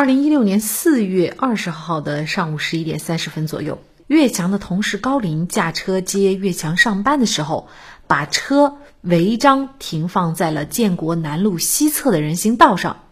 二零一六年四月二十号的上午十一点三十分左右，岳强的同事高林驾车接岳强上班的时候，把车违章停放在了建国南路西侧的人行道上。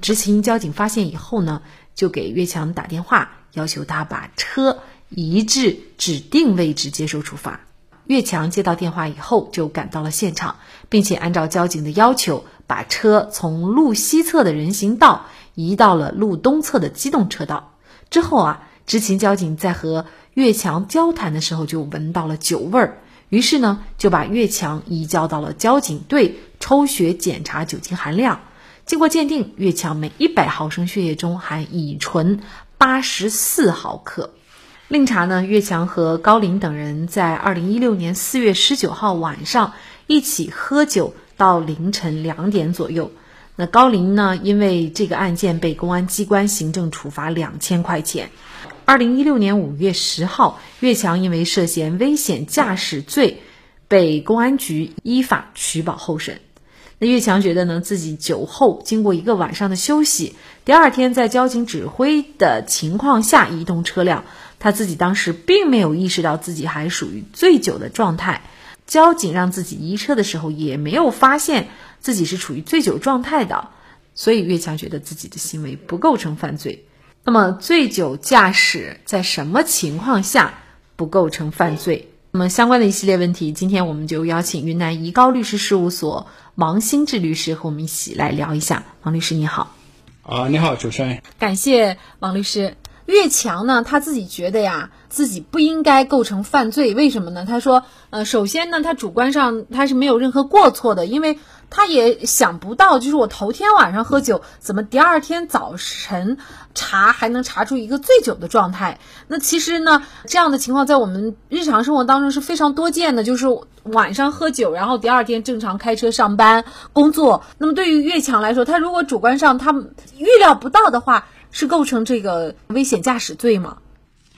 执勤交警发现以后呢，就给岳强打电话，要求他把车移至指定位置接受处罚。岳强接到电话以后，就赶到了现场，并且按照交警的要求，把车从路西侧的人行道移到了路东侧的机动车道。之后啊，执勤交警在和岳强交谈的时候，就闻到了酒味儿，于是呢，就把岳强移交到了交警队抽血检查酒精含量。经过鉴定，岳强每一百毫升血液中含乙醇八十四毫克。另查呢，岳强和高林等人在二零一六年四月十九号晚上一起喝酒到凌晨两点左右。那高林呢，因为这个案件被公安机关行政处罚两千块钱。二零一六年五月十号，岳强因为涉嫌危险驾驶罪，被公安局依法取保候审。那岳强觉得呢，自己酒后经过一个晚上的休息，第二天在交警指挥的情况下移动车辆。他自己当时并没有意识到自己还属于醉酒的状态，交警让自己移车的时候也没有发现自己是处于醉酒状态的，所以岳强觉得自己的行为不构成犯罪。那么醉酒驾驶在什么情况下不构成犯罪？那么相关的一系列问题，今天我们就邀请云南怡高律师事务所王新志律师和我们一起来聊一下。王律师你好。啊，你好，主持人。感谢王律师。越强呢，他自己觉得呀，自己不应该构成犯罪，为什么呢？他说，呃，首先呢，他主观上他是没有任何过错的，因为他也想不到，就是我头天晚上喝酒，怎么第二天早晨查还能查出一个醉酒的状态？那其实呢，这样的情况在我们日常生活当中是非常多见的，就是晚上喝酒，然后第二天正常开车上班工作。那么对于越强来说，他如果主观上他预料不到的话，是构成这个危险驾驶罪吗？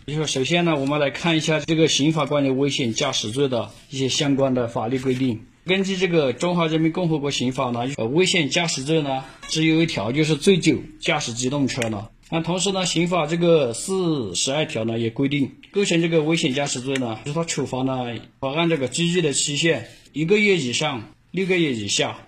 就说首先呢，我们来看一下这个刑法关于危险驾驶罪的一些相关的法律规定。根据这个《中华人民共和国刑法》呢，危险驾驶罪呢只有一条，就是醉酒驾驶机动车呢。那同时呢，刑法这个四十二条呢也规定，构成这个危险驾驶罪呢，就是它处罚呢，要按这个拘役的期限一个月以上六个月以下。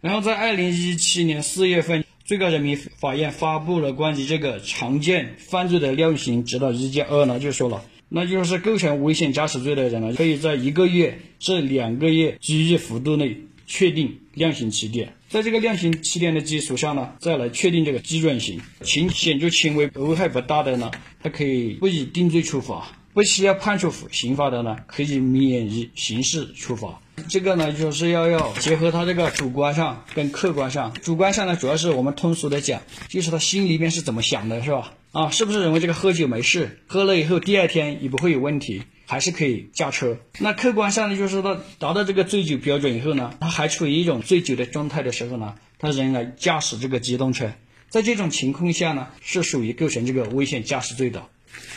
然后在二零一七年四月份。最高人民法院发布了关于这个常见犯罪的量刑指导意见二呢，就说了，那就是构成危险驾驶罪的人呢，可以在一个月至两个月拘役幅度内确定量刑起点，在这个量刑起点的基础上呢，再来确定这个基准刑，情显著轻微、危害不大的呢，它可以不以定罪处罚；不需要判处刑罚的呢，可以免于刑事处罚。这个呢，就是要要结合他这个主观上跟客观上。主观上呢，主要是我们通俗的讲，就是他心里面是怎么想的，是吧？啊，是不是认为这个喝酒没事，喝了以后第二天也不会有问题，还是可以驾车？那客观上呢，就是他达到这个醉酒标准以后呢，他还处于一种醉酒的状态的时候呢，他仍然驾驶这个机动车，在这种情况下呢，是属于构成这个危险驾驶罪的。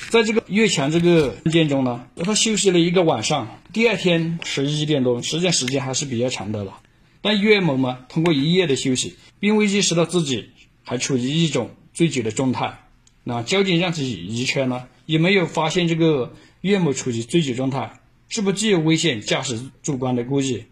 在这个岳强这个案件中呢，他休息了一个晚上，第二天十一点多，实际上时间还是比较长的了。但岳某呢，通过一夜的休息，并未意识到自己还处于一种醉酒的状态。那交警让其移车呢，也没有发现这个岳某处于醉酒状态，是不具有危险驾驶主观的故意？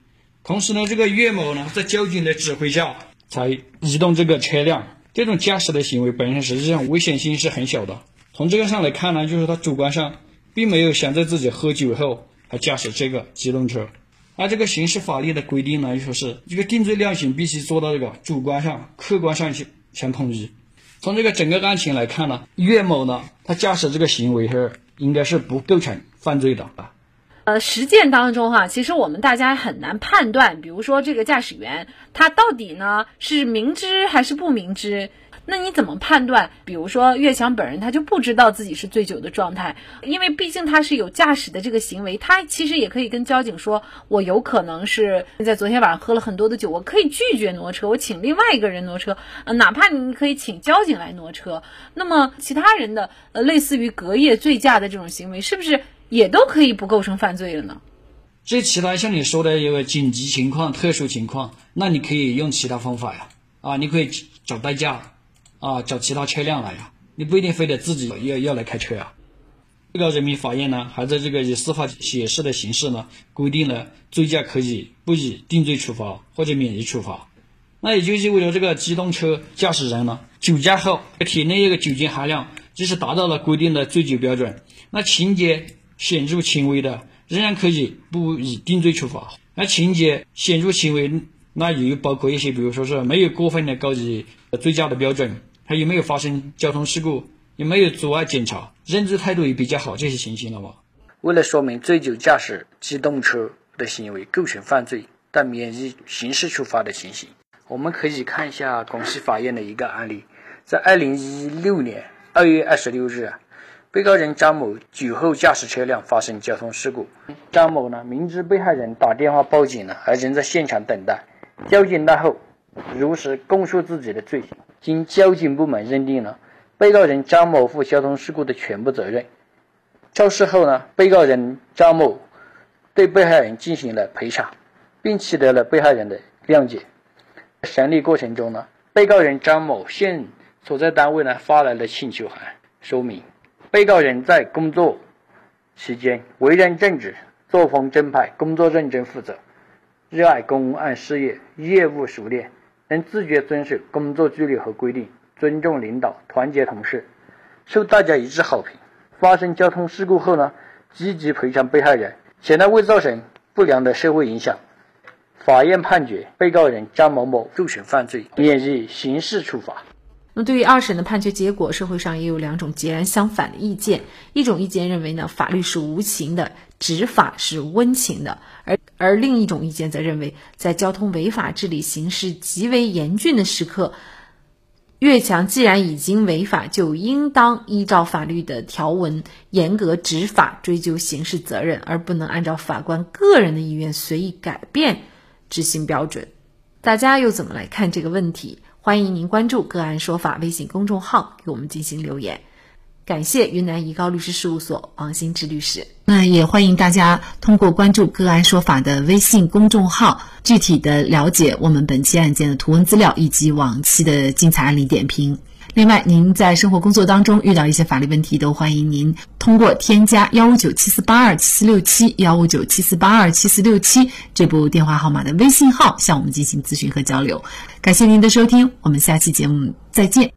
同时呢，这个岳某呢，在交警的指挥下才移动这个车辆，这种驾驶的行为本身实际上危险性是很小的。从这个上来看呢，就是他主观上并没有想在自己喝酒后还驾驶这个机动车，而这个刑事法律的规定呢，就说是这个定罪量刑必须做到这个主观上、客观上去相统一。从这个整个案情来看呢，岳某呢，他驾驶这个行为是应该是不构成犯罪的啊。呃，实践当中哈，其实我们大家很难判断，比如说这个驾驶员他到底呢是明知还是不明知。那你怎么判断？比如说岳强本人他就不知道自己是醉酒的状态，因为毕竟他是有驾驶的这个行为，他其实也可以跟交警说，我有可能是在昨天晚上喝了很多的酒，我可以拒绝挪车，我请另外一个人挪车，呃，哪怕你可以请交警来挪车。那么其他人的呃类似于隔夜醉驾的这种行为，是不是也都可以不构成犯罪了呢？这其他像你说的有紧急情况、特殊情况，那你可以用其他方法呀，啊，你可以找代驾，啊，找其他车辆来呀，你不一定非得自己要要来开车啊。最高人民法院呢，还在这个以司法解释的形式呢，规定了醉驾可以不以定罪处罚或者免于处罚。那也就意味着这个机动车驾驶人呢，酒驾后体内一个酒精含量即使达到了规定的醉酒标准，那情节显著轻微的。仍然可以不以定罪处罚。那情节显著轻微，那也包括一些，比如说是没有过分的高于醉驾的标准，还有没有发生交通事故，有没有阻碍检查，认知态度也比较好，这些情形了吗？为了说明醉酒驾驶机动车的行为构成犯罪但免于刑事处罚的情形，我们可以看一下广西法院的一个案例，在二零一六年二月二十六日。被告人张某酒后驾驶车辆发生交通事故，张某呢明知被害人打电话报警了，而仍在现场等待。交警到后，如实供述自己的罪行。经交警部门认定了被告人张某负交通事故的全部责任。肇事后呢，被告人张某对被害人进行了赔偿，并取得了被害人的谅解。审理过程中呢，被告人张某向所在单位呢发来了请求函，说明。被告人在工作期间为人正直、作风正派、工作认真负责、热爱公安事业、业务熟练，能自觉遵守工作纪律和规定，尊重领导、团结同事，受大家一致好评。发生交通事故后呢，积极赔偿被害人，且呢未造成不良的社会影响。法院判决被告人张某某构成犯罪，免于刑事处罚。那对于二审的判决结果，社会上也有两种截然相反的意见。一种意见认为呢，法律是无情的，执法是温情的；而而另一种意见则认为，在交通违法治理形势极为严峻的时刻，越强既然已经违法，就应当依照法律的条文严格执法，追究刑事责任，而不能按照法官个人的意愿随意改变执行标准。大家又怎么来看这个问题？欢迎您关注“个案说法”微信公众号，给我们进行留言。感谢云南怡高律师事务所王新志律师。那也欢迎大家通过关注“个案说法”的微信公众号，具体的了解我们本期案件的图文资料以及往期的精彩案例点评。另外，您在生活工作当中遇到一些法律问题，都欢迎您通过添加幺五九七四八二七四六七幺五九七四八二七四六七这部电话号码的微信号向我们进行咨询和交流。感谢您的收听，我们下期节目再见。